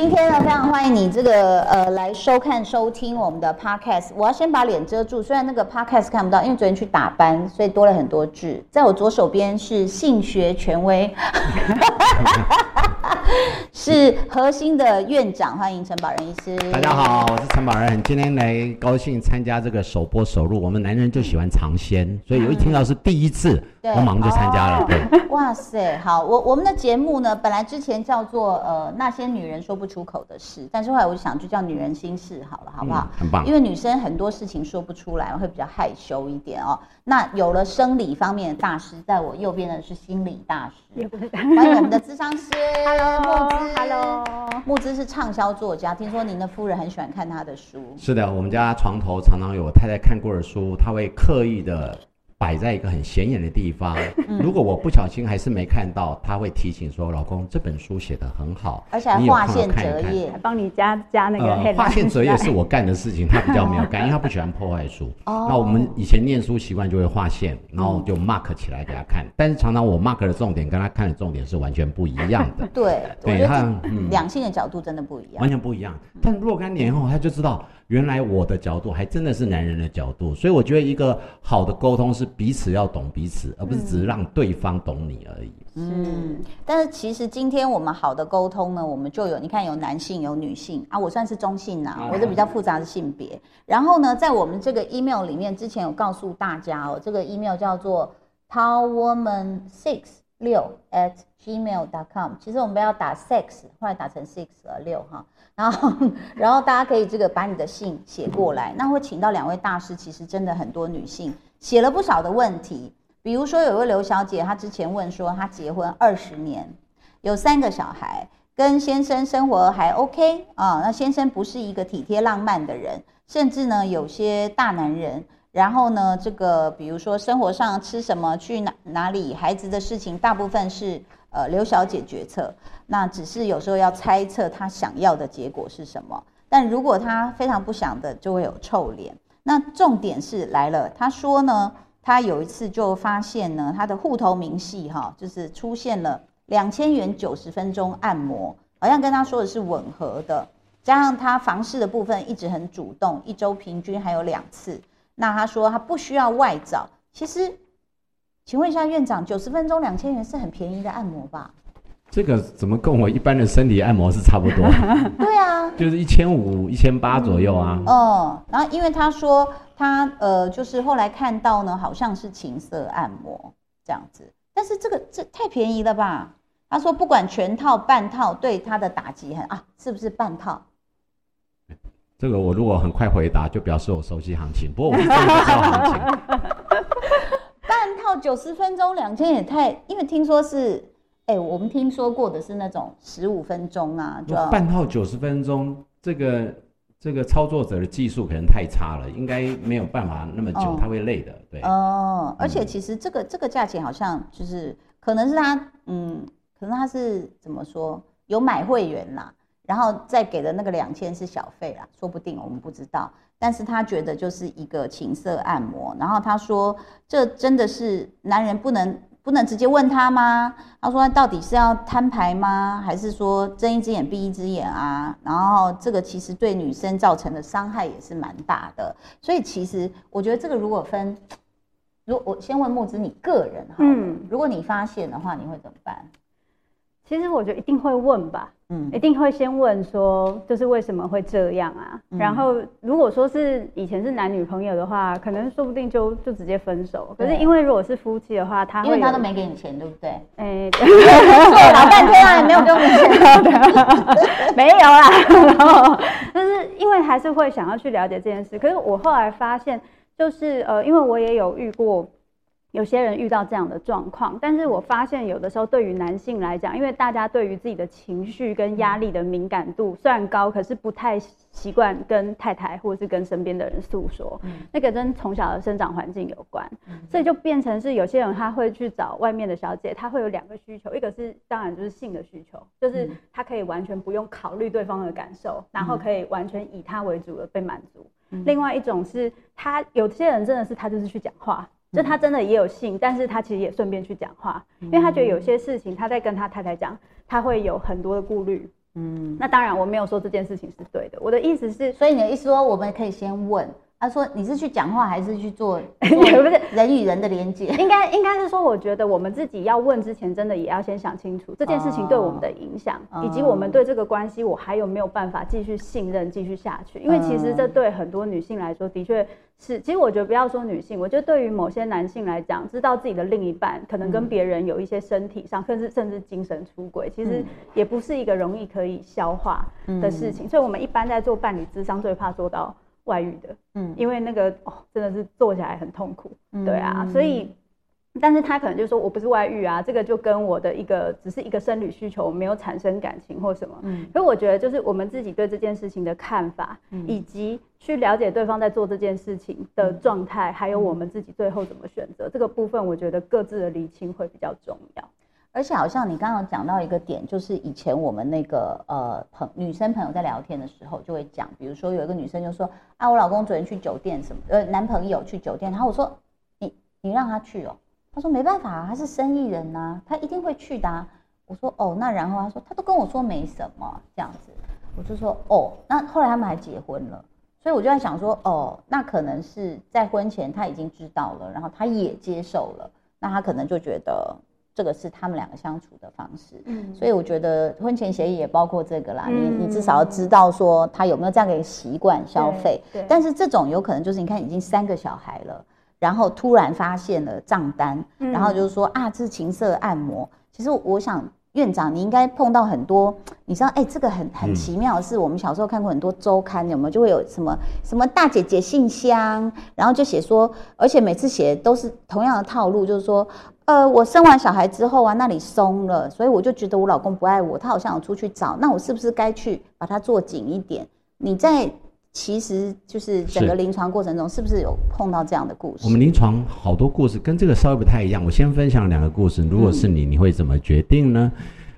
今天呢，非常欢迎你这个呃来收看收听我们的 podcast。我要先把脸遮住，虽然那个 podcast 看不到，因为昨天去打班，所以多了很多痣。在我左手边是性学权威，是核心的院长，欢迎陈宝仁医师。大家好，我是陈宝仁，今天来高兴参加这个首播首录。我们男人就喜欢尝鲜，所以有一听到是第一次，我马上就参加了。对，哇塞，好，我我们的节目呢，本来之前叫做呃那些女人说不出口的事，但是后来我就想就叫女人心事好了，好不好？很棒。因为女生很多事情说不出来，会比较害羞一点哦。那有了生理方面的大师，在我右边的是心理大师，欢迎我们的智商师，Hello，木之，Hello，木之是畅销作家，听说您的夫人很喜欢看他的书。是的，我们家床头常常有我太太看过的书，他会刻意的。摆在一个很显眼的地方，如果我不小心还是没看到，他会提醒说：“老公，这本书写得很好，而且还划线折页，还帮你加加那个。”划线折页是我干的事情，他比较没有干，因为他不喜欢破坏书。那我们以前念书习惯就会划线，然后就 mark 起来给他看。但是常常我 mark 的重点跟他看的重点是完全不一样的。对，对他两性的角度真的不一样，完全不一样。但若干年后，他就知道。原来我的角度还真的是男人的角度，所以我觉得一个好的沟通是彼此要懂彼此，而不是只是让对方懂你而已。嗯，但是其实今天我们好的沟通呢，我们就有你看有男性有女性啊，我算是中性呐，我是比较复杂的性别。然后呢，在我们这个 email 里面，之前有告诉大家哦，这个 email 叫做 powerwoman six 六 at gmail.com。其实我们不要打 sex，后来打成 six 了六哈。然后，然后大家可以这个把你的信写过来，那会请到两位大师。其实真的很多女性写了不少的问题，比如说有位刘小姐，她之前问说，她结婚二十年，有三个小孩，跟先生生活还 OK 啊。那先生不是一个体贴浪漫的人，甚至呢有些大男人。然后呢，这个比如说生活上吃什么、去哪哪里、孩子的事情，大部分是。呃，刘小姐决策，那只是有时候要猜测她想要的结果是什么。但如果她非常不想的，就会有臭脸。那重点是来了，她说呢，她有一次就发现呢，她的户头明细哈，就是出现了两千元九十分钟按摩，好像跟她说的是吻合的。加上她房事的部分一直很主动，一周平均还有两次。那她说她不需要外找，其实。请问一下院长，九十分钟两千元是很便宜的按摩吧？这个怎么跟我一般的身体按摩是差不多？对啊，就是一千五、一千八左右啊。嗯，然后因为他说他呃，就是后来看到呢，好像是情色按摩这样子，但是这个这太便宜了吧？他说不管全套半套，对他的打击很啊，是不是半套？这个我如果很快回答，就表示我熟悉行情。不过我真的不知道行情。九十分钟两千也太，因为听说是，哎，我们听说过的是那种十五分钟啊，就半套九十分钟，这个这个操作者的技术可能太差了，应该没有办法那么久，他会累的，对。哦，而且其实这个这个价钱好像就是可能是他，嗯，可能他是怎么说，有买会员啦。然后再给的那个两千是小费啦，说不定我们不知道。但是他觉得就是一个情色按摩。然后他说，这真的是男人不能不能直接问他吗？他说到底是要摊牌吗？还是说睁一只眼闭一只眼啊？然后这个其实对女生造成的伤害也是蛮大的。所以其实我觉得这个如果分，如我先问木子你个人哈，嗯，如果你发现的话，你会怎么办？其实我觉得一定会问吧，嗯，一定会先问说，就是为什么会这样啊？然后如果说是以前是男女朋友的话，可能说不定就就直接分手。可是因为如果是夫妻的话，他因为他都没给你钱，对不对？哎，老半天啊，也没有给我们钱，没有啦。然 后就是因为还是会想要去了解这件事。可是我后来发现，就是呃，因为我也有遇过。有些人遇到这样的状况，但是我发现有的时候对于男性来讲，因为大家对于自己的情绪跟压力的敏感度虽然高，可是不太习惯跟太太或者是跟身边的人诉说，那个跟从小的生长环境有关，所以就变成是有些人他会去找外面的小姐，他会有两个需求，一个是当然就是性的需求，就是他可以完全不用考虑对方的感受，然后可以完全以他为主的被满足；另外一种是他有些人真的是他就是去讲话。就他真的也有信，但是他其实也顺便去讲话，因为他觉得有些事情他在跟他太太讲，他会有很多的顾虑，嗯，那当然我没有说这件事情是对的，我的意思是，所以你的意思说，我们可以先问。他说：“你是去讲话还是去做？不是人与人的连接？应该应该是说，我觉得我们自己要问之前，真的也要先想清楚这件事情对我们的影响，以及我们对这个关系，我还有没有办法继续信任、继续下去？因为其实这对很多女性来说，的确是。其实我觉得不要说女性，我觉得对于某些男性来讲，知道自己的另一半可能跟别人有一些身体上，甚至甚至精神出轨，其实也不是一个容易可以消化的事情。所以，我们一般在做伴侣智商，最怕做到。”外遇的，嗯，因为那个哦，真的是做起来很痛苦，对啊，所以，但是他可能就说我不是外遇啊，这个就跟我的一个只是一个生理需求，没有产生感情或什么，嗯，所以我觉得就是我们自己对这件事情的看法，以及去了解对方在做这件事情的状态，还有我们自己最后怎么选择这个部分，我觉得各自的厘清会比较重要。而且好像你刚刚讲到一个点，就是以前我们那个呃朋女生朋友在聊天的时候就会讲，比如说有一个女生就说啊，我老公昨天去酒店什么，呃，男朋友去酒店，然后我说你你让他去哦，他说没办法啊，他是生意人呐，他一定会去的。我说哦，那然后他说他都跟我说没什么这样子，我就说哦，那后来他们还结婚了，所以我就在想说哦，那可能是在婚前他已经知道了，然后他也接受了，那他可能就觉得。这个是他们两个相处的方式，嗯，所以我觉得婚前协议也包括这个啦。你你至少要知道说他有没有这样的一个习惯消费，对。但是这种有可能就是你看已经三个小孩了，然后突然发现了账单，然后就是说啊，这是情色按摩。其实我想院长你应该碰到很多，你知道哎，这个很很奇妙的是，我们小时候看过很多周刊，有没有就会有什么什么大姐姐信箱，然后就写说，而且每次写都是同样的套路，就是说。呃，我生完小孩之后啊，那里松了，所以我就觉得我老公不爱我，他好像有出去找，那我是不是该去把它做紧一点？你在其实就是整个临床过程中，是不是有碰到这样的故事？我们临床好多故事跟这个稍微不太一样。我先分享两个故事，如果是你，你会怎么决定呢？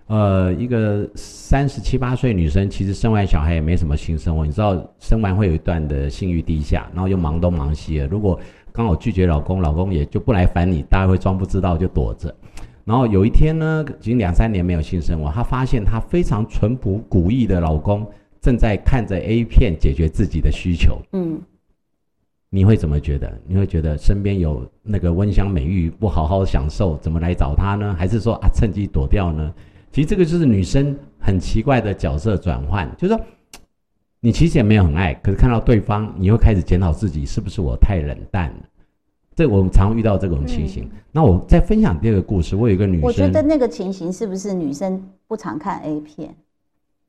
呃，一个三十七八岁女生，其实生完小孩也没什么性生活，你知道，生完会有一段的性欲低下，然后又忙东忙西的，如果。刚好拒绝老公，老公也就不来烦你，大家会装不知道就躲着。然后有一天呢，已经两三年没有性生活，她发现她非常淳朴古意的老公正在看着 A 片解决自己的需求。嗯，你会怎么觉得？你会觉得身边有那个温香美玉不好好享受，怎么来找他呢？还是说啊趁机躲掉呢？其实这个就是女生很奇怪的角色转换，就是说。你其实也没有很爱，可是看到对方，你会开始检讨自己是不是我太冷淡了。这我们常遇到这种情形。那我再分享第二个故事，我有一个女生，我觉得那个情形是不是女生不常看 A 片？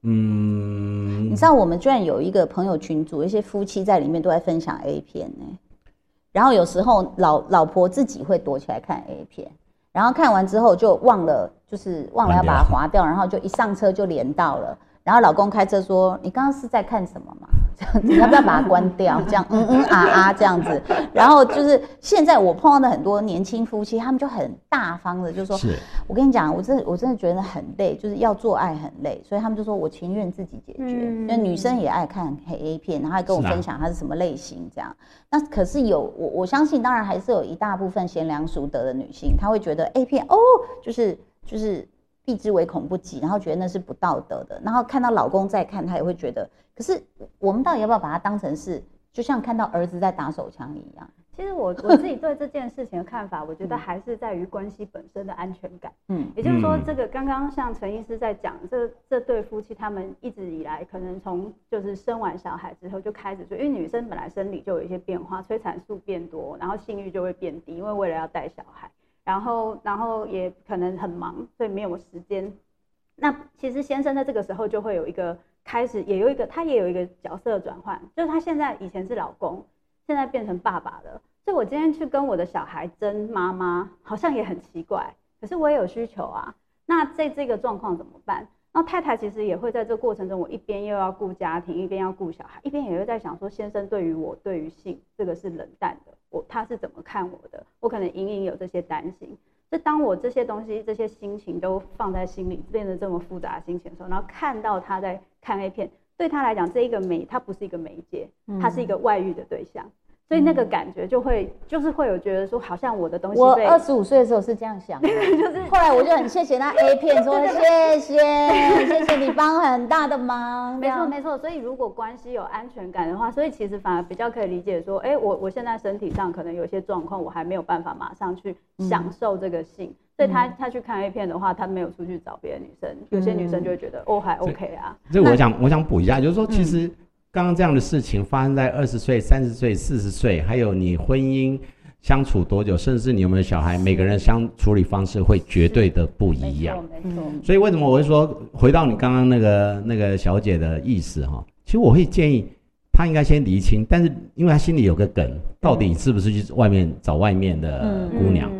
嗯，你知道我们居然有一个朋友群组，一些夫妻在里面都在分享 A 片呢。然后有时候老老婆自己会躲起来看 A 片，然后看完之后就忘了，就是忘了要把它划掉，然后就一上车就连到了。然后老公开车说：“你刚刚是在看什么嘛？这样子要不要把它关掉？这样嗯嗯啊啊 这样子。然后就是现在我碰到的很多年轻夫妻，他们就很大方的就说：我跟你讲，我真我真的觉得很累，就是要做爱很累，所以他们就说我情愿自己解决。那女生也爱看黑 A 片，然后还跟我分享她是什么类型这样。那可是有我我相信，当然还是有一大部分贤良淑德的女性，她会觉得 A 片哦，就是就是。”避之唯恐不及，然后觉得那是不道德的，然后看到老公在看，他也会觉得。可是我们到底要不要把它当成是，就像看到儿子在打手枪一样？其实我我自己对这件事情的看法，我觉得还是在于关系本身的安全感。嗯，也就是说，这个刚刚像陈医师在讲，这这对夫妻他们一直以来可能从就是生完小孩之后就开始，就因为女生本来生理就有一些变化，催产素变多，然后性欲就会变低，因为为了要带小孩。然后，然后也可能很忙，所以没有时间。那其实先生在这个时候就会有一个开始，也有一个他也有一个角色转换，就是他现在以前是老公，现在变成爸爸了。所以我今天去跟我的小孩争妈妈，好像也很奇怪。可是我也有需求啊。那在这个状况怎么办？那太太其实也会在这过程中，我一边又要顾家庭，一边要顾小孩，一边也会在想说，先生对于我对于性这个是冷淡的。我他是怎么看我的？我可能隐隐有这些担心。就当我这些东西、这些心情都放在心里，变得这么复杂的心情的时候，然后看到他在看 A 片，对他来讲，这一个媒，他不是一个媒介，他是一个外遇的对象。所以那个感觉就会就是会有觉得说，好像我的东西我二十五岁的时候是这样想的，就是后来我就很谢谢那 A 片，说谢谢谢谢你帮很大的忙，没错没错。所以如果关系有安全感的话，所以其实反而比较可以理解说，哎，我我现在身体上可能有些状况，我还没有办法马上去享受这个性。所以他他去看 A 片的话，他没有出去找别的女生，有些女生就会觉得哦还 OK 啊。这我想我想补一下，就是说其实。刚刚这样的事情发生在二十岁、三十岁、四十岁，还有你婚姻相处多久，甚至你有没有小孩，每个人相处理方式会绝对的不一样。没错，所以为什么我会说，回到你刚刚那个那个小姐的意思哈？其实我会建议她应该先厘清，但是因为她心里有个梗，到底是不是去外面找外面的姑娘？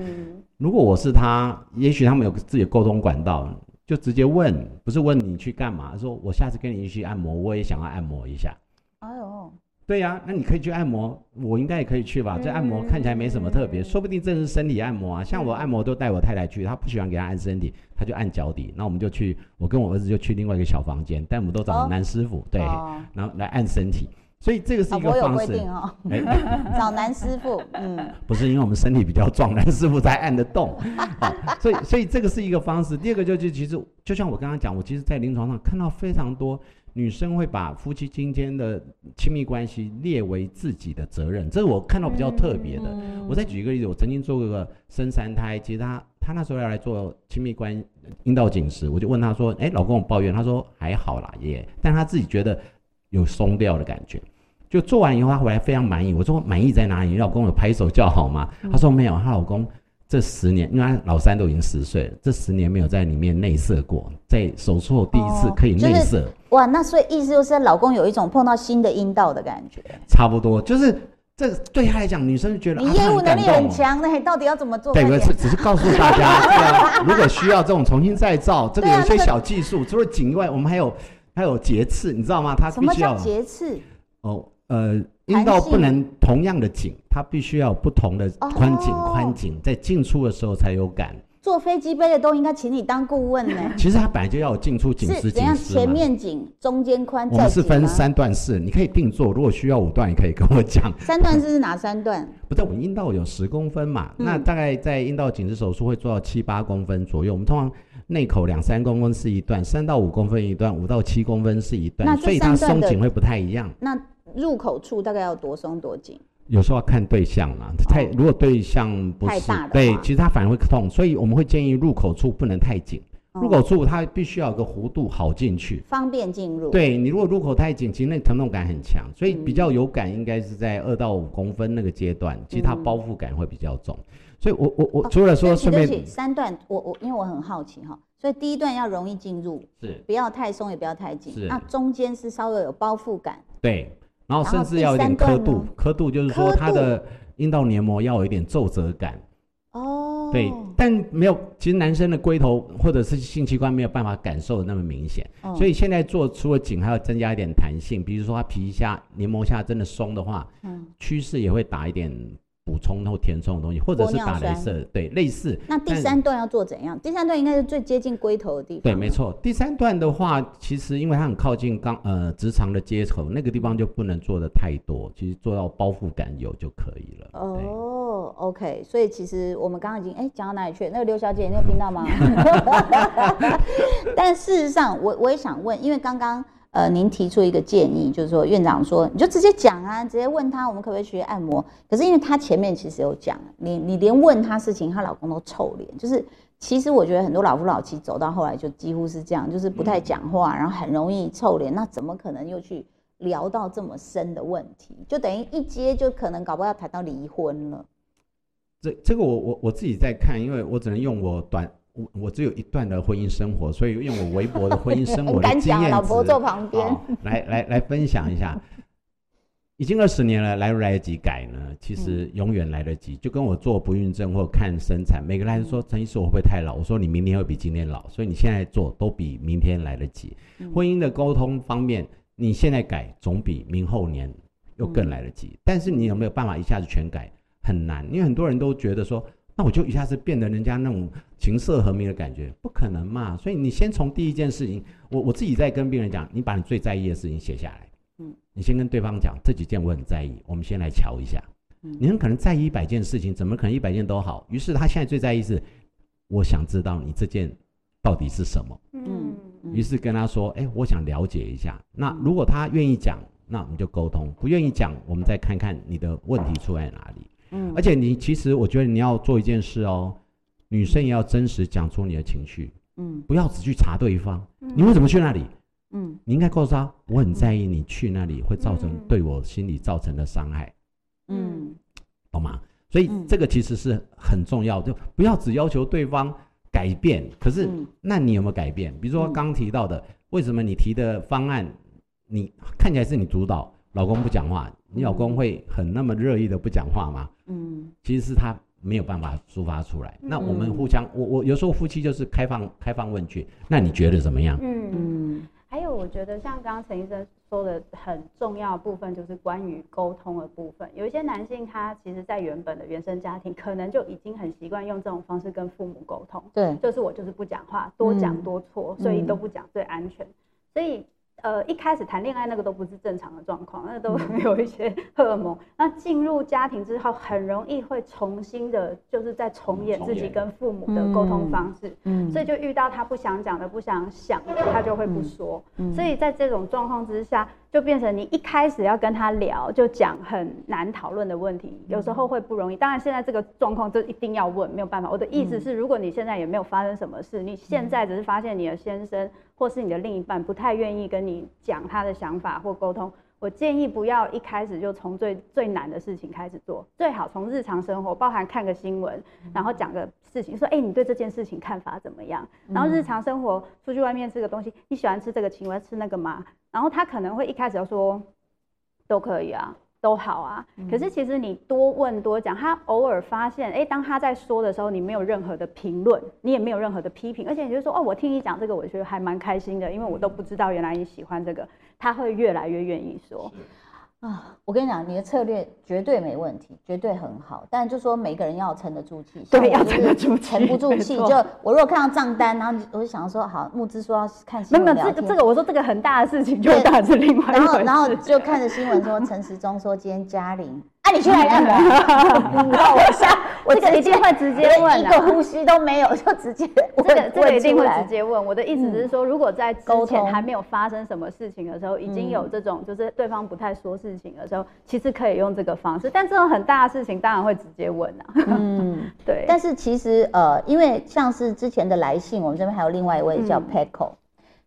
如果我是她，也许他们有自己的沟通管道。就直接问，不是问你去干嘛？说我下次跟你一起按摩，我也想要按摩一下。哎呦，对呀，那你可以去按摩，我应该也可以去吧？这按摩看起来没什么特别，说不定这是身体按摩啊。像我按摩都带我太太去，她不喜欢给她按身体，她就按脚底。那我们就去，我跟我儿子就去另外一个小房间，但我们都找男师傅，对，然后来按身体。所以这个是一个方式哦，找男师傅，嗯，不是因为我们身体比较壮，男师傅才按得动，所以所以这个是一个方式。第二个就是其实就像我刚刚讲，我其实，在临床上看到非常多女生会把夫妻今天的亲密关系列为自己的责任，这是我看到比较特别的。我再举一个例子，我曾经做过个生三胎，其实她她那时候要来做亲密关阴道紧实，我就问她说：“哎，老公，我抱怨。”她说：“还好啦，也。”但她自己觉得有松掉的感觉。就做完以后，她回来非常满意。我说满意在哪里？你老公有拍手叫好吗？她说没有。她老公这十年，因为他老三都已经十岁了，这十年没有在里面内射过，在手术后第一次可以内射。哇，那所以意思就是老公有一种碰到新的阴道的感觉。差不多，就是这对他来讲，女生就觉得你业务能力很强那到底要怎么做？对，只只是告诉大家，如果需要这种重新再造，这个有一些小技术。除了颈以外，我们还有还有节刺，你知道吗？它什么叫节刺？哦。呃，阴道不能同样的紧，它必须要不同的宽紧宽紧，在进出的时候才有感。坐飞机杯的都应该请你当顾问呢。其实它本来就要有进出紧实怎样前面紧，中间宽。我们是分三段式，你可以定做。如果需要五段，也可以跟我讲。三段式是哪三段？不是，我们阴道有十公分嘛，那大概在阴道紧实手术会做到七八公分左右。我们通常内口两三公分是一段，三到五公分一段，五到七公分是一段，所以它松紧会不太一样。那入口处大概要多松多紧？有时候要看对象啦，太如果对象不是对，其实它反而会痛，所以我们会建议入口处不能太紧。入口处它必须要有个弧度好进去，方便进入。对你如果入口太紧，其实那疼痛感很强，所以比较有感应该是在二到五公分那个阶段，其实它包覆感会比较重。所以我我我除了说顺便三段，我我因为我很好奇哈，所以第一段要容易进入，是。不要太松也不要太紧，那中间是稍微有包覆感，对。然后甚至要有点刻度，刻度就是说它的阴道黏膜要有一点皱褶感。哦，对，但没有，其实男生的龟头或者是性器官没有办法感受的那么明显，所以现在做除了紧，还要增加一点弹性，比如说它皮下黏膜下真的松的话，嗯，趋势也会打一点。补充或填充的东西，或者是打镭射，对，类似。那第三段要做怎样？第三段应该是最接近龟头的地方。对，没错。第三段的话，其实因为它很靠近肛呃直肠的接口，那个地方就不能做的太多，其实做到包覆感有就可以了。哦，OK。所以其实我们刚刚已经哎讲到哪里去？那个刘小姐，你有听到吗？但事实上，我我也想问，因为刚刚。呃，您提出一个建议，就是说院长说，你就直接讲啊，直接问他，我们可不可以学按摩？可是因为他前面其实有讲，你你连问他事情，她老公都臭脸，就是其实我觉得很多老夫老妻走到后来就几乎是这样，就是不太讲话，然后很容易臭脸，那怎么可能又去聊到这么深的问题？就等于一接就可能搞不好要谈到离婚了。这这个我我我自己在看，因为我只能用我短。我我只有一段的婚姻生活，所以用我微薄的婚姻生活的 经验老婆坐旁边，来来来分享一下。已经二十年了，来不来得及改呢？其实永远来得及。就跟我做不孕症或看生产，每个人说陈医师我会不会太老？我说你明天会比今天老，所以你现在做都比明天来得及。婚姻的沟通方面，你现在改总比明后年又更来得及。但是你有没有办法一下子全改？很难，因为很多人都觉得说。那我就一下子变得人家那种琴瑟和鸣的感觉，不可能嘛！所以你先从第一件事情，我我自己在跟病人讲，你把你最在意的事情写下来，嗯，你先跟对方讲这几件我很在意，我们先来瞧一下，你很可能在意一百件事情，怎么可能一百件都好？于是他现在最在意是，我想知道你这件到底是什么。嗯于是跟他说：“哎，我想了解一下。那如果他愿意讲，那我们就沟通；不愿意讲，我们再看看你的问题出在哪里。嗯而且你其实我觉得你要做一件事哦，女生也要真实讲出你的情绪，嗯不要只去查对方。你为什么去那里？嗯你应该告诉他，我很在意你去那里会造成嗯对我心里造成的伤害，嗯懂吗？所以嗯这个其实是很重要，就不要只要求对方改变。可是嗯，那你有没有改变？比如说嗯刚提到的，为什么你提的方案，你看起来是你主导，老公不讲话，你老公会很那么热意的不讲话吗？嗯其实是他没有办法抒发出来。那我们嗯互相，我我有时候夫妻就是开放开放问句，那你觉得怎么样？嗯嗯还有，我觉得像刚刚陈医生说的很重要的部分，就是关于沟通的部分。有一些男性，他其实在原本的原生家庭，可能就已经很习惯用这种方式跟父母沟通，对，就是我就是不讲话，多讲嗯多错，所以都不讲最安全。所以呃，一开始谈恋爱那个都不是正常的状况，那都 有一些荷尔蒙。那进入家庭之后，很容易会重新的，就是在重演自己跟父母的沟通方式。嗯所以就遇到他不想讲的、不想想的，他就会不说。嗯所以在这种状况之下，就变成你一开始要跟他聊，就讲很难讨论的问题，有时候会不容易。当然，现在这个状况就一定要问，没有办法。我的意思是，如果你现在也没有发生什么事，你现在只是发现你的先生或是你的另一半不太愿意跟你讲他的想法或沟通。我建议不要一开始就从最最难的事情开始做，最好从日常生活，包含看个新闻，然后讲个事情，说，哎、你对这件事情看法怎么样？然后日常生活出去外面吃个东西，你喜欢吃这个，请问吃那个吗？然后他可能会一开始就说，都可以啊，都好啊。可是其实你多问多讲，他偶尔发现，哎，当他在说的时候，你没有任何的评论，你也没有任何的批评，而且你就说，哦，我听你讲这个，我觉得还蛮开心的，因为我都不知道原来你喜欢这个，他会越来越愿意说。啊，我跟你讲，你的策略绝对没问题，绝对很好。但就说每个人要沉得住气，对要沉得住气沉不住气。就我如果看到账单，然后我就想说，好，募资说要看新闻没这个这个，我说这个很大的事情，就是另外一然后然后。就看着新闻说陈时中说今天嘉玲，啊，你去哪里干嘛？你到我下我这个一定会直接问连一啊个呼吸都没有，就直接问这个这个一定会直接问。我的意思只是说，如果在之沟通前还没有发生什么事情的时候，已经有这种就是对方不太说事情的时候，其实可以用这个方式。但这种很大的事情，当然会直接问啊。嗯。对，但是其实呃，因为像是之前的来信，我们这边还有另外一位叫嗯 Peco。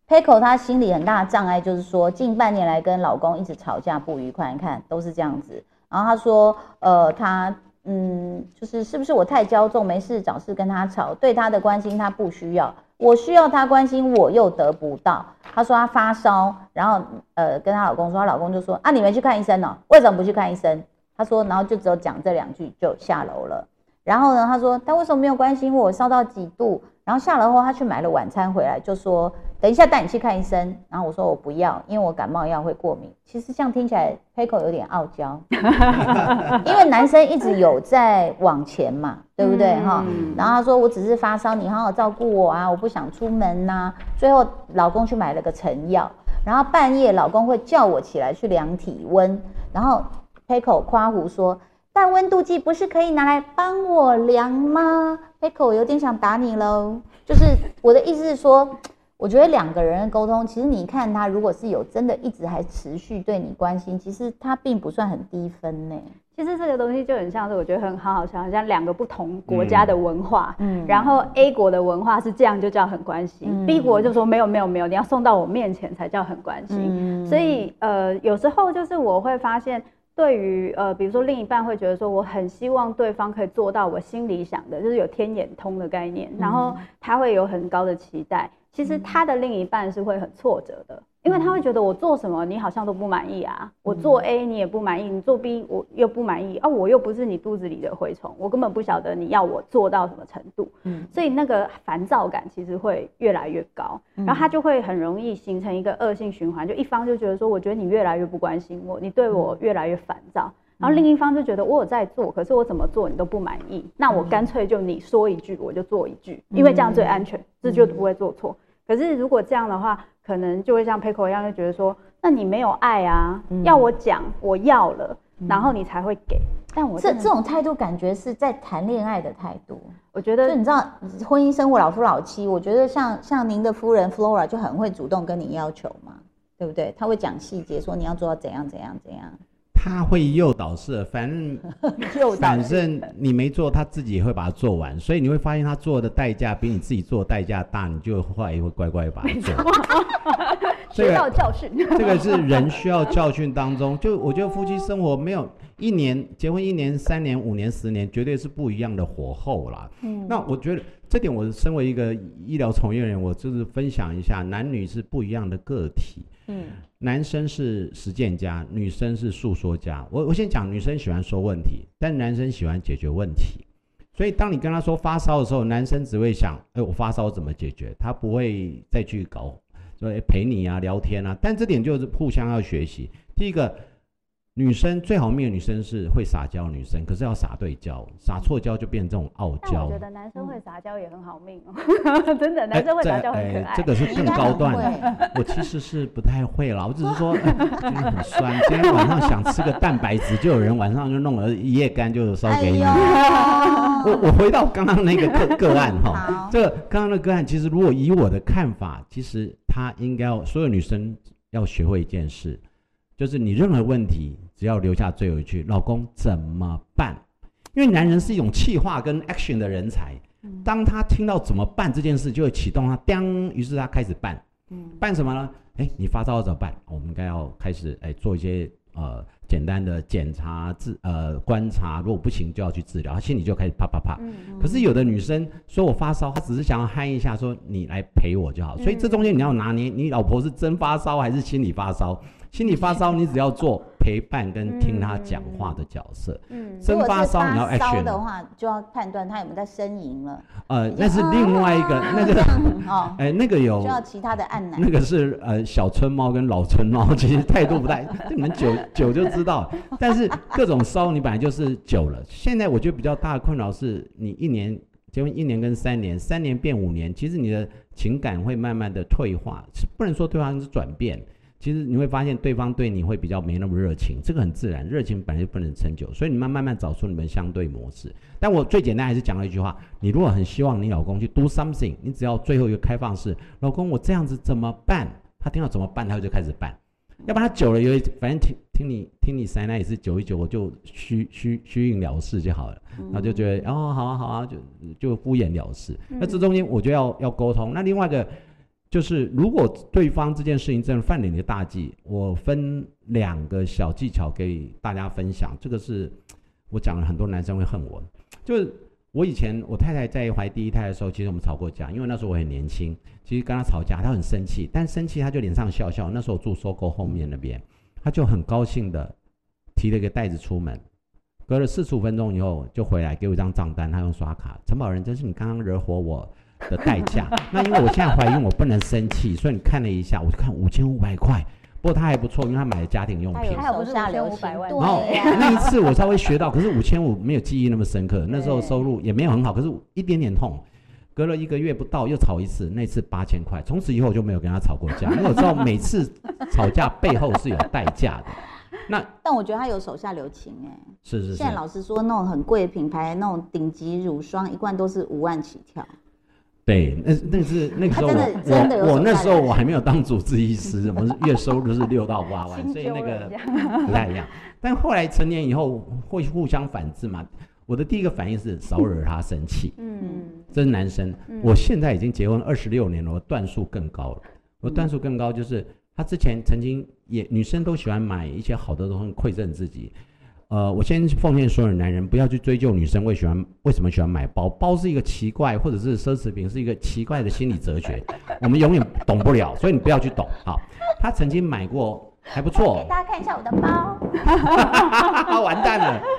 Peco 她心里很大的障碍就是说，近半年来跟老公一直吵架不愉快，你看都是这样子。然后她说，呃，她嗯，就是是不是我太骄纵，没事找事跟他吵，对他的关心他不需要，我需要他关心，我又得不到。她说她发烧，然后呃跟她老公说，她老公就说啊，你没去看医生哦，为什么不去看医生？她说，然后就只有讲这两句就下楼了。然后呢，他说他为什么没有关心我烧到几度？然后下楼后，他去买了晚餐回来，就说等一下带你去看医生。然后我说我不要，因为我感冒药会过敏。其实这样听起来，Paco 有点傲娇，因为男生一直有在往前嘛，对不对哈？嗯然后他说我只是发烧，你好好照顾我啊，我不想出门呐、最后老公去买了个成药，然后半夜老公会叫我起来去量体温，然后 Paco 夸胡说。但温度计不是可以拿来帮我量吗？Peco 有点想打你喽。就是我的意思是说，我觉得两个人的沟通，其实你看他如果是有真的一直还持续对你关心，其实他并不算很低分呢。其实这个东西就很像是，我觉得很好好想，像两个不同国家的文化，嗯然后 A 国的文化是这样就叫很关心、嗯 b 国就说没有没有没有，你要送到我面前才叫很关心。嗯所以呃，有时候就是我会发现，对于呃，比如说另一半会觉得说，我很希望对方可以做到我心里想的，就是有天眼通的概念，然后他会有很高的期待。其实他的另一半是会很挫折的，因为他会觉得我做什么你好像都不满意啊，我做 A 你也不满意，你做 B 我又不满意啊，我又不是你肚子里的蛔虫，我根本不晓得你要我做到什么程度。嗯。所以那个烦躁感其实会越来越高，然后他就会很容易形成一个恶性循环，就一方就觉得说，我觉得你越来越不关心我，你对我越来越烦躁，然后另一方就觉得我有在做，可是我怎么做你都不满意，那我干脆就你说一句我就做一句，因为这样最安全，这就不会做错。可是如果这样的话，可能就会像 Pico 一样，就觉得说，那你没有爱啊，要我讲我要了。然后你才会给。但我这这种态度感觉是在谈恋爱的态度。我觉得就你知道，婚姻生活老夫老妻，我觉得像像您的夫人 Flora 就很会主动跟你要求嘛，对不对？他会讲细节，说你要做到怎样怎样怎样。他会诱导式的，反正 诱导反正你没做，他自己也会把它做完，所以你会发现他做的代价比你自己做的代价大，你就后来也会乖乖把它做完。这学个到教训。这个是人需要教训当中，就我觉得夫妻生活没有一年结婚一年、三年、五年、十年，绝对是不一样的火候啦。嗯那我觉得这点，我身为一个医疗从业人员，我就是分享一下，男女是不一样的个体。嗯男生是实践家，女生是诉说家。我我先讲，女生喜欢说问题，但男生喜欢解决问题。所以当你跟他说发烧的时候，男生只会想，哎，我发烧怎么解决？他不会再去搞，说哎陪你啊、聊天啊。但这点就是互相要学习。第一个，女生最好命的女生是会撒娇女生，可是要撒对娇，撒错娇就变成这种傲娇但我觉。得男生会撒娇也很好命哦，真的，男生会撒娇很可爱。哎这个是更高段的。我其实是不太会啦，我只是说、哎今天很酸，今天晚上想吃个蛋白质，就有人晚上就弄了一夜干就烧给你。我我回到刚刚那个个个案哈，这个刚刚的个案，其实如果以我的看法，其实他应该要所有女生要学会一件事，就是你任何问题只要留下最后一句“老公怎么办”，因为男人是一种气化跟 action 的人才，当他听到怎么办这件事，就会启动他，当，于是他开始办。嗯办什么呢？哎，你发烧了怎么办？我们应该要开始哎做一些呃简单的检查治呃观察，如果不行就要去治疗，他心里就开始啪啪啪。嗯可是有的女生说我发烧，她只是想要嗨一下，说你来陪我就好。所以这中间你要拿捏，你老婆是真发烧还是心理发烧？心理发烧你只要做陪伴跟听他讲话的角色。嗯，真发烧你要如果是发烧 action 的话，就要判断他有没有在呻吟了。呃，那是另外一个那个哦，哎那个有需要其他的按奶。那个是呃小春猫跟老春猫，其实态度不太，你们久久就知道。但是各种烧你本来就是久了，现在我觉得比较大的困扰是你一年结婚一年跟三年，三年变五年，其实你的情感会慢慢的退化，是不能说退化是转变。其实你会发现对方对你会比较没那么热情，这个很自然，热情本来就不能长久，所以你慢慢慢找出你们相对模式。但我最简单还是讲了一句话：你如果很希望你老公去 do something，你只要最后一个开放式，老公我这样子怎么办？他听到怎么办，他就开始办。要不然他久了，有一反正听听你听你塞那也是久一久，我就虚虚虚应了事就好了，然后就觉得哦好啊好啊，就就敷衍了事。那这中间我就要要沟通。那另外一个就是，如果对方这件事情真的犯了你的大忌，我分两个小技巧给大家分享。这个是我讲了，很多男生会恨我，就是我以前我太太在怀第一胎的时候，其实我们吵过架，因为那时候我很年轻，其实跟她吵架，她很生气，但生气她就脸上笑笑。那时候我住收购后面那边，她就很高兴的提了一个袋子出门。隔了四十五分钟以后就回来给我一张账单，她用刷卡。陈宝仁，真是你刚刚惹火我的代价。那因为我现在怀孕，我不能生气，所以你看了一下，我就看五千五百块。不过他还不错，因为他买了家庭用品他有。还有下留情，5500万对然后。那一次我稍微学到，可是五千五没有记忆那么深刻。那时候收入也没有很好，可是一点点痛。隔了一个月不到又吵一次，那次八千块，从此以后我就没有跟他吵过架，因为我知道每次吵架背后是有代价的。那但我觉得他有手下留情哎。是是是现，在老实说，那种很贵的品牌，那种顶级乳霜，一罐都是五万起跳。对，那那是那个时候我我我那时候我还没有当主治医师，我们是月收入是六到八万，所以那个不太一样。但后来成年以后会互相反制嘛。我的第一个反应是少惹他生气，嗯，这是男生。嗯我现在已经结婚二十六年了，我段数更高了。我段数更高，就是他之前曾经也女生都喜欢买一些好的东西馈赠自己。呃，我先奉劝所有的男人，不要去追究女生为喜欢为什么喜欢买包，包是一个奇怪或者是奢侈品，是一个奇怪的心理哲学，我们永远懂不了，所以你不要去懂。好，他曾经买过还不错给，大家看一下我的包，完蛋了。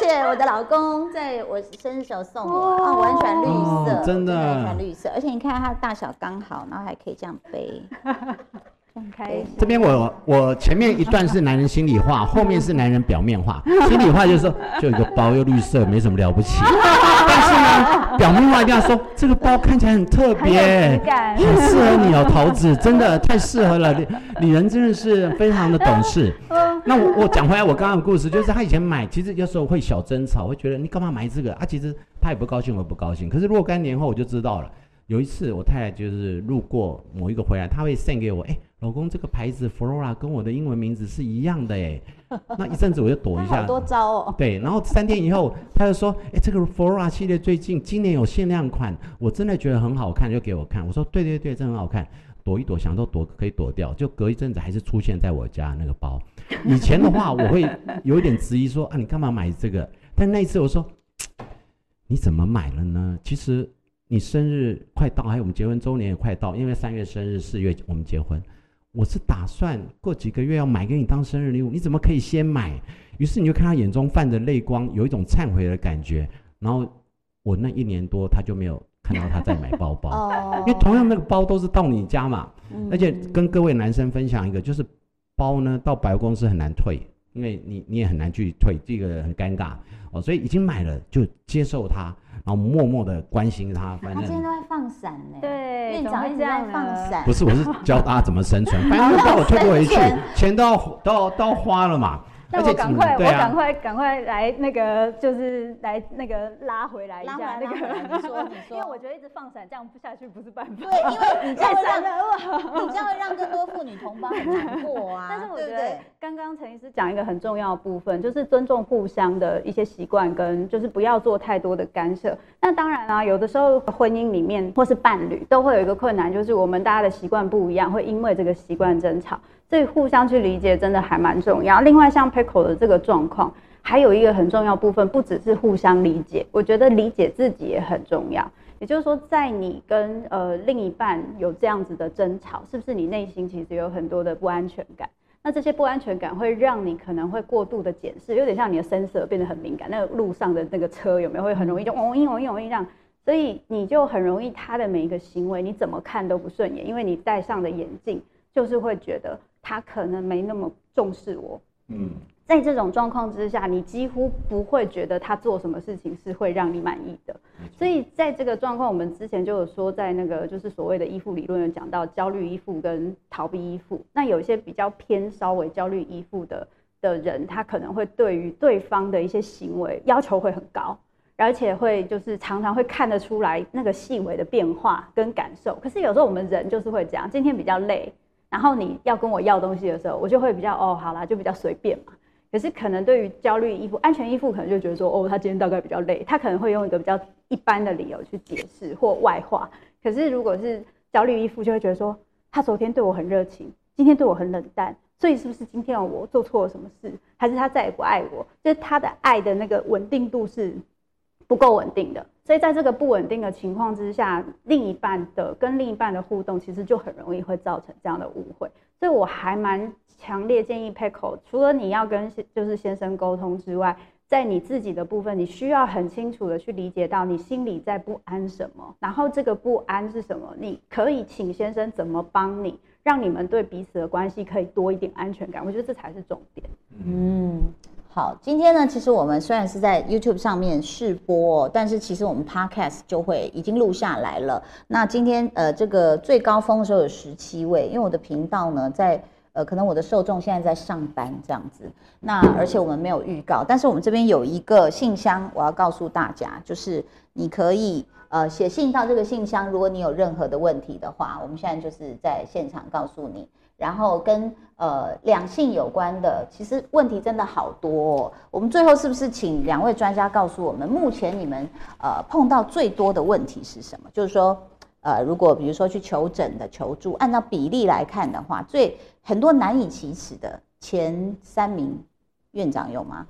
谢谢我的老公在我生日时候送我，哦，我很喜欢绿色，哦真的喜欢绿色，而且你看它的大小刚好，然后还可以这样背，这边我我前面一段是男人心里话，后面是男人表面话。心里话就是说，就一个包又绿色，没什么了不起。但是呢，表面话一定要说这个包看起来很特别质，感。好适合你哦，桃子，真的太适合了。李李仁真的是非常的懂事。嗯那我我讲回来，我刚刚的故事就是他以前买，其实有时候会小争吵，会觉得你干嘛买这个啊？其实他也不高兴，我也不高兴。可是若干年后我就知道了。有一次我太太就是路过某一个回来，她会 send 给我，哎，老公这个牌子 Flora 跟我的英文名字是一样的哎。那一阵子我就躲一下，好多招哦。对，然后三天以后，他就说：“哎，这个 Flora 系列最近今年有限量款，我真的觉得很好看，就给我看。”我说：“对对对，真很好看。”躲一躲，想说躲可以躲掉，就隔一阵子还是出现在我家那个包。以前的话，我会有一点质疑说：“啊，你干嘛买这个？”但那一次我说：“你怎么买了呢？其实你生日快到，还有我们结婚周年也快到，因为三月生日，四月我们结婚。我是打算过几个月要买给你当生日礼物，你怎么可以先买？于是你就看他眼中泛着泪光，有一种忏悔的感觉。然后我那一年多，他就没有看到他在买包包，哦因为同样那个包都是到你家嘛。嗯而且跟各位男生分享一个，就是包呢到百货公司很难退，因为你你也很难去退，这个很尴尬哦。所以已经买了就接受它，然后默默的关心它。反正他今天都在放闪呢。，对，院长一直在这样放呢闪。不是，我是教大家怎么生存。反正把我退不回去钱都要都要都要花了嘛。那我赶快，我赶快，赶快来那个，就是来那个拉回来一下那个。说你说 因为我觉得一直放闪这样不下去不是办法。对，因为 你这样会让你这样会让更多妇女同胞很难过啊。但是我觉得？刚刚陈医师讲一个很重要的部分，就是尊重互相的一些习惯，跟就是不要做太多的干涉。那当然啊，有的时候婚姻里面或是伴侣都会有一个困难，就是我们大家的习惯不一样，会因为这个习惯争吵。所以互相去理解真的还蛮重要。另外，像 Pickle 的这个状况，还有一个很重要部分，不只是互相理解，我觉得理解自己也很重要。也就是说，在你跟呃另一半有这样子的争吵，是不是你内心其实有很多的不安全感？那这些不安全感会让你可能会过度的检视，有点像你的 sensor 变得很敏感。那个路上的那个车有没有会很容易就嗡嗡嗡嗡这样？所以你就很容易他的每一个行为你怎么看都不顺眼，因为你戴上的眼镜就是会觉得他可能没那么重视我。嗯，在这种状况之下，你几乎不会觉得他做什么事情是会让你满意的。所以在这个状况，我们之前就有说，在那个就是所谓的依附理论有讲到焦虑依附跟逃避依附。那有一些比较偏稍微焦虑依附的的人，他可能会对于对方的一些行为要求会很高，而且会就是常常会看得出来那个细微的变化跟感受。可是有时候我们人就是会这样，今天比较累，然后你要跟我要东西的时候，我就会比较哦，好啦，就比较随便嘛。可是可能对于焦虑依附、安全依附，可能就觉得说，哦，他今天大概比较累，他可能会用一个比较一般的理由去解释或外化。可是如果是焦虑依附，就会觉得说，他昨天对我很热情，今天对我很冷淡，所以是不是今天我做错了什么事，还是他再也不爱我？就是他的爱的那个稳定度是不够稳定的。所以在这个不稳定的情况之下，另一半的跟另一半的互动，其实就很容易会造成这样的误会。所以我还蛮强烈建议 Peco，除了你要跟就是先生沟通之外，在你自己的部分，你需要很清楚的去理解到你心里在不安什么，然后这个不安是什么，你可以请先生怎么帮你，让你们对彼此的关系可以多一点安全感。我觉得这才是重点。嗯，好，今天呢，其实我们虽然是在 YouTube 上面试播、哦，但是其实我们 Podcast 就会已经录下来了。那今天呃，这个最高峰的时候有十七位，因为我的频道呢，在呃，可能我的受众现在在上班这样子。那而且我们没有预告，但是我们这边有一个信箱，我要告诉大家，就是你可以呃写信到这个信箱，如果你有任何的问题的话，我们现在就是在现场告诉你。然后跟呃两性有关的，其实问题真的好多、哦。我们最后是不是请两位专家告诉我们，目前你们呃碰到最多的问题是什么？就是说，呃，如果比如说去求诊的求助，按照比例来看的话，最很多难以启齿的前三名，院长有吗？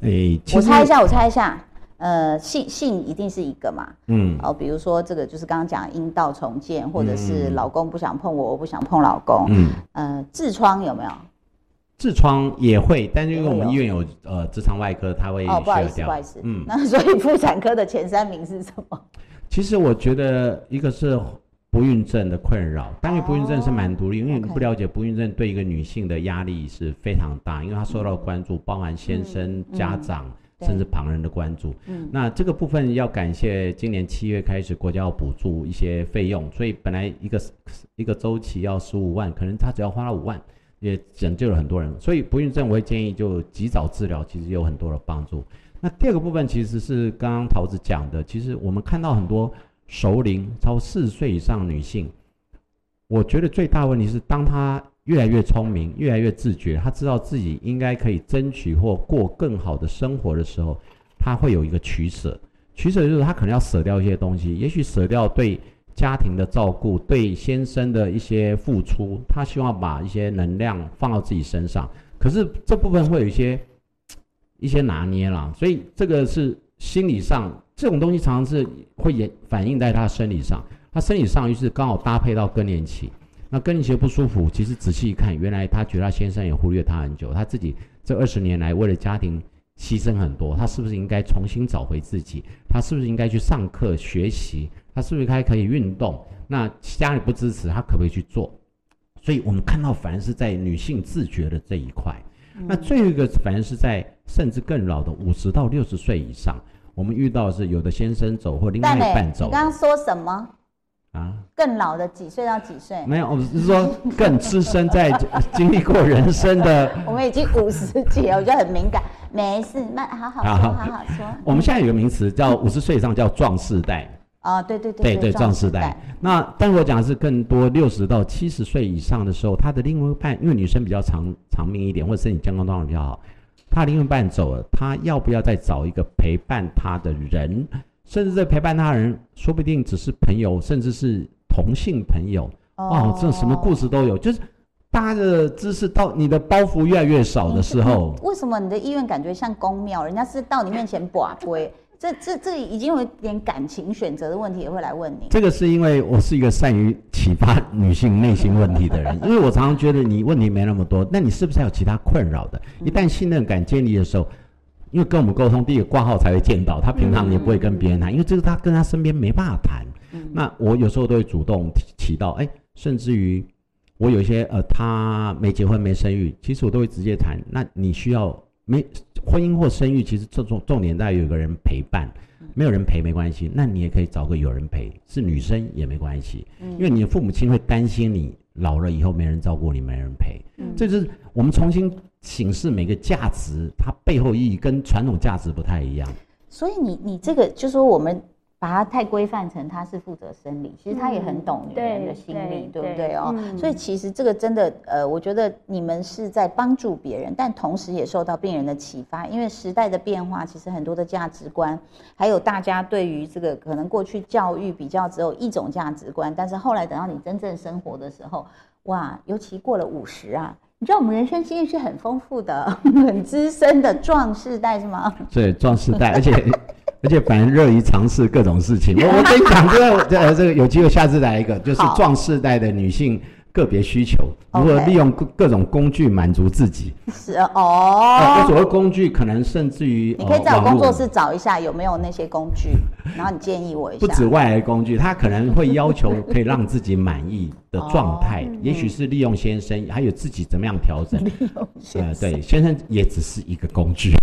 诶，我猜一，下，我猜一下，呃，性性一定是一个嘛？嗯，哦，比如说这个就是刚刚讲阴道重建，或者是嗯老公不想碰我，我不想碰老公。嗯，呃，痔疮有没有？痔疮也会，但是因为我们医院有呃直肠外科，它会哦，不好意思，不好意思。嗯，那所以妇产科的前三名是什么？其实我觉得一个是不孕症的困扰，但因为不孕症是蛮独立，因为你不了解不孕症对一个女性的压力是非常大，因为她受到关注，包含先生、嗯家长、对甚至旁人的关注。嗯那这个部分要感谢今年七月开始国家要补助一些费用，所以本来一个一个周期要十五万，可能他只要花了五万，也拯救了很多人。所以不孕症我会建议就及早治疗，其实有很多的帮助。那第二个部分其实是刚刚桃子讲的，其实我们看到很多熟龄超四十岁以上女性，我觉得最大问题是当她越来越聪明，越来越自觉，他知道自己应该可以争取或过更好的生活的时候，他会有一个取舍。取舍就是他可能要舍掉一些东西，也许舍掉对家庭的照顾、对先生的一些付出，他希望把一些能量放到自己身上。可是这部分会有一些一些拿捏啦，所以这个是心理上这种东西常常是会也反映在他生理上，他生理上于是刚好搭配到更年期。那更年期的不舒服，其实仔细一看，原来她觉得她先生也忽略她很久，她自己这二十年来为了家庭牺牲很多，她是不是应该重新找回自己？她是不是应该去上课学习？她是不是还可以运动？那家里不支持，她可不可以去做？所以我们看到反而是在女性自觉的这一块。那最后一个反而是在甚至更老的五十到六十岁以上，我们遇到是有的先生走或另外，一半走你刚刚说什么？啊，更老的几岁到几岁？没有，我是说更资深在经历过人生的。我们已经五十几了，我觉得很敏感。没事，慢，好好说，好好好说。我们现在有个名词叫五十岁以上叫壮世代，哦，对对对对，壮世代。那但我讲的是更多六十到七十岁以上的时候，他的另外一半，因为女生比较长长命一点，或者身体健康状况比较好，他另外一半走了，他要不要再找一个陪伴他的人？甚至在陪伴他人，说不定只是朋友，甚至是同性朋友。哦，这什么故事都有，就是大家的知识到你的包袱越来越少的时候，为什么你的意愿感觉像公庙？人家是到你面前把龟，这这这已经有点感情选择的问题，也会来问你。这个是因为我是一个善于启发女性内心问题的人，因为我常常觉得你问题没那么多，那你是不是还有其他困扰的？一旦信任感建立的时候，因为跟我们沟通，第一个挂号才会见到，他平常也不会跟别人谈，因为这是他跟他身边没办法谈。那我有时候都会主动提提到，哎，甚至于我有一些呃，他没结婚没生育，其实我都会直接谈。那你需要没婚姻或生育，其实这重重点在于有个人陪伴，没有人陪没关系，那你也可以找个有人陪，是女生也没关系，因为你的父母亲会担心你老了以后没人照顾你，没人陪。这就是我们重新审视每个价值，它背后意义跟传统价值不太一样。所以你你这个就说我们把它太规范成他是负责生理，其实他也很懂女人的心理，对不对哦？所以其实这个真的呃，我觉得你们是在帮助别人，但同时也受到病人的启发，因为时代的变化，其实很多的价值观，还有大家对于这个可能过去教育比较只有一种价值观，但是后来等到你真正生活的时候，哇，尤其过了五十啊。你知道我们人生经验是很丰富的，很资深的壮世代是吗？对，壮世代，而且而且反正乐于尝试各种事情。我我跟你讲，这个这这个有机会下次来一个，就是壮世代的女性个别需求，如何利用各各种工具满足自己。是哦。我所谓工具，可能甚至于你可以在我工作室找一下有没有那些工具，然后你建议我一下。不止外来工具，他可能会要求可以让自己满意的状态，也许是利用先生，还有自己怎么样调整。利用先生，对，先生也只是一个工具。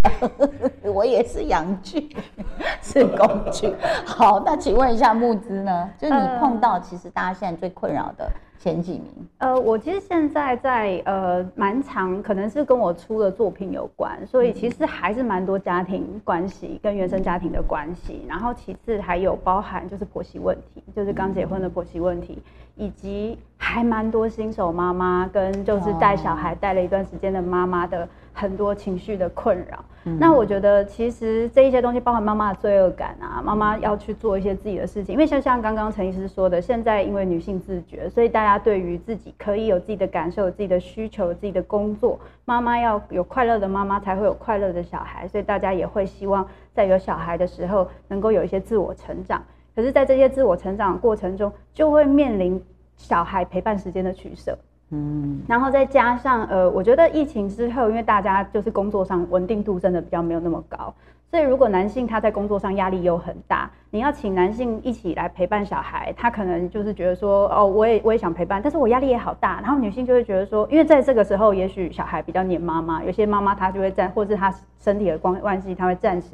我也是阳具，是工具。好，那请问一下木资呢？就是你碰到其实大家现在最困扰的。前几名？呃，我其实现在在呃蛮长，可能是跟我出的作品有关，所以其实还是蛮多家庭关系跟原生家庭的关系，然后其次还有包含就是婆媳问题，就是刚结婚的婆媳问题，以及还蛮多新手妈妈跟就是带小孩带了一段时间的妈妈的很多情绪的困扰。那我觉得其实这一些东西包含妈妈的罪恶感啊，妈妈要去做一些自己的事情，因为像像刚刚陈医师说的，现在因为女性自觉，所以大家对于自己可以有自己的感受、有自己的需求、自己的工作，妈妈要有快乐的妈妈才会有快乐的小孩，所以大家也会希望在有小孩的时候能够有一些自我成长。可是，在这些自我成长过程中，就会面临小孩陪伴时间的取舍。嗯，然后再加上呃，我觉得疫情之后，因为大家就是工作上稳定度真的比较没有那么高，所以如果男性他在工作上压力又很大，你要请男性一起来陪伴小孩，他可能就是觉得说，哦，我也我也想陪伴，但是我压力也好大。然后女性就会觉得说，因为在这个时候，也许小孩比较黏妈妈，有些妈妈她就会暂，或是她身体的关关系，她会暂时。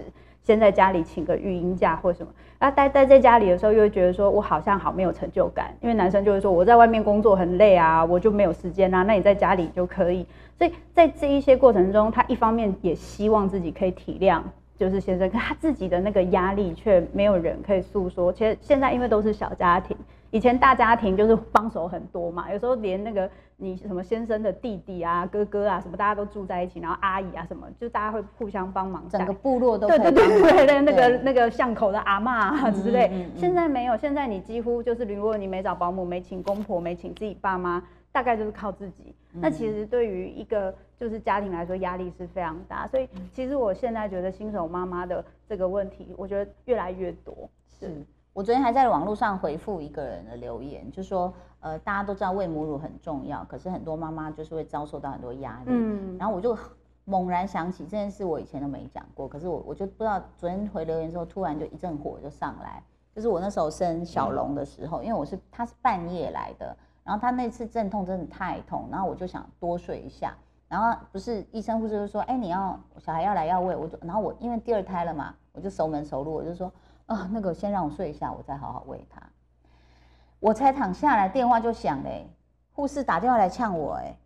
先在家里请个育婴假或什么，那待待在家里的时候，又会觉得说我好像好没有成就感，因为男生就会说我在外面工作很累啊，我就没有时间啊，那你在家里就可以。所以在这一些过程中，他一方面也希望自己可以体谅，就是先生，可他自己的那个压力却没有人可以诉说。其实现在因为都是小家庭。以前大家庭就是帮手很多嘛，有时候连那个你什么先生的弟弟啊、哥哥啊什么，大家都住在一起，然后阿姨啊什么，就大家会互相帮忙。整个部落都对对对对，那个那个巷口的阿妈之类。现在没有，现在你几乎就是，如果你没找保姆、没请公婆、没请自己爸妈，大概就是靠自己。那其实对于一个就是家庭来说，压力是非常大。所以其实我现在觉得新手妈妈的这个问题，我觉得越来越多。是。我昨天还在网络上回复一个人的留言，就说，呃，大家都知道喂母乳很重要，可是很多妈妈就是会遭受到很多压力。嗯，然后我就猛然想起这件事，我以前都没讲过，可是我我就不知道，昨天回留言之后，突然就一阵火就上来，就是我那时候生小龙的时候，因为我是他是半夜来的，然后他那次阵痛真的太痛，然后我就想多睡一下，然后不是医生护士就说，哎，你要小孩要来要喂，我就然后我因为第二胎了嘛，我就熟门熟路，我就说。啊，那个先让我睡一下，我再好好喂他。我才躺下来，电话就响嘞，护士打电话来呛我，哎，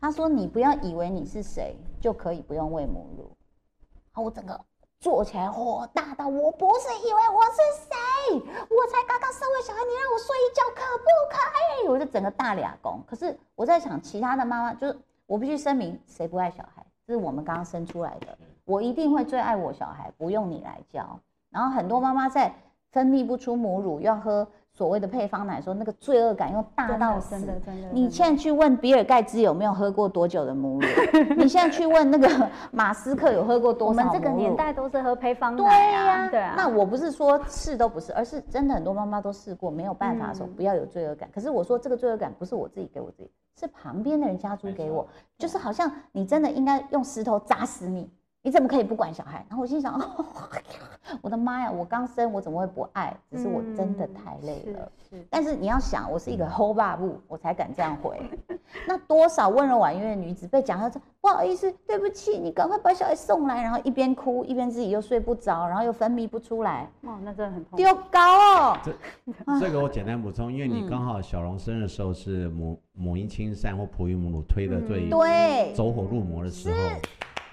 他说你不要以为你是谁就可以不用喂母乳。好，我整个坐起来，火大到我不是以为我是谁，我才刚刚生完小孩，你让我睡一觉可不可以？我就整个大俩工。可是我在想，其他的妈妈就是我必须声明，谁不爱小孩？这是我们刚刚生出来的，我一定会最爱我小孩，不用你来教。然后很多妈妈在分泌不出母乳，要喝所谓的配方奶，说那个罪恶感又大到死。真的真的。你现在去问比尔盖茨有没有喝过多久的母乳？你现在去问那个马斯克有喝过多少？我们这个年代都是喝配方奶啊。对啊。那我不是说试都不是，而是真的很多妈妈都试过，没有办法的时候不要有罪恶感。可是我说这个罪恶感不是我自己给我自己，是旁边的人家族给我，就是好像你真的应该用石头砸死你。你怎么可以不管小孩？然后我心想，我的妈呀！我刚生，我怎么会不爱？只是我真的太累了。但是你要想，我是一个 hold 爸布，我才敢这样回。那多少温柔婉约的女子被讲到这，不好意思，对不起，你赶快把小孩送来，然后一边哭一边自己又睡不着，然后又分泌不出来。哦，那真的很痛。丢高哦。这 这个我简单补充，因为你刚好小龙生的时候是母母婴亲善或哺育母乳推的最对走火入魔的时候。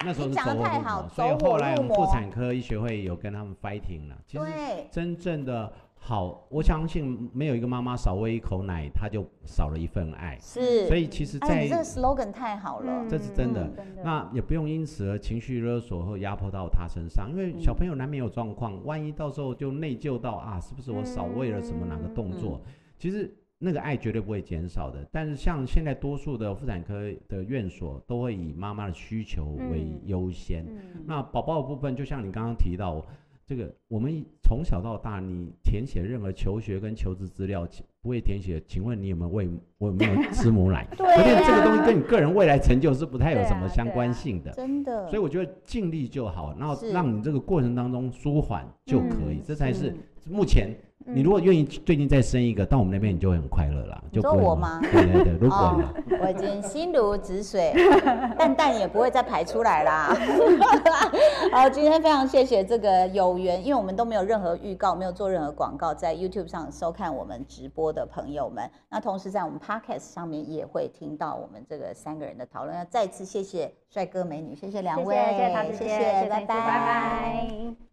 那时候是走火入魔，所以后来我们妇产科医学会有跟他们 fighting 了。其实真正的好，我相信没有一个妈妈少喂一口奶，她就少了一份爱。是，所以其实，在这 slogan 太好了，这是真的。那也不用因此而情绪勒索或压迫到她身上，因为小朋友难免有状况，万一到时候就内疚到啊，是不是我少喂了什么哪个动作？其实。那个爱绝对不会减少的，但是像现在多数的妇产科的院所都会以妈妈的需求为优先。那宝宝的部分，就像你刚刚提到，这个我们从小到大，你填写任何求学跟求职资料，不会填写，请问你有没有喂，我有没有 吃母奶？对，而且这个东西跟你个人未来成就是不太有什么相关性的。真的。所以我觉得尽力就好，然后让你这个过程当中舒缓就可以，这才是目前。你如果愿意最近再生一个，到我们那边你就会很快乐啦。就说我吗？对对对，如果我已经心如止水，蛋蛋也不会再排出来啦。好，今天非常谢谢这个有缘，因为我们都没有任何预告，没有做任何广告，在 YouTube 上收看我们直播的朋友们，那同时在我们 Podcast 上面也会听到我们这个三个人的讨论。要再次谢谢帅哥美女，谢谢两位，谢谢谢谢，拜拜拜拜。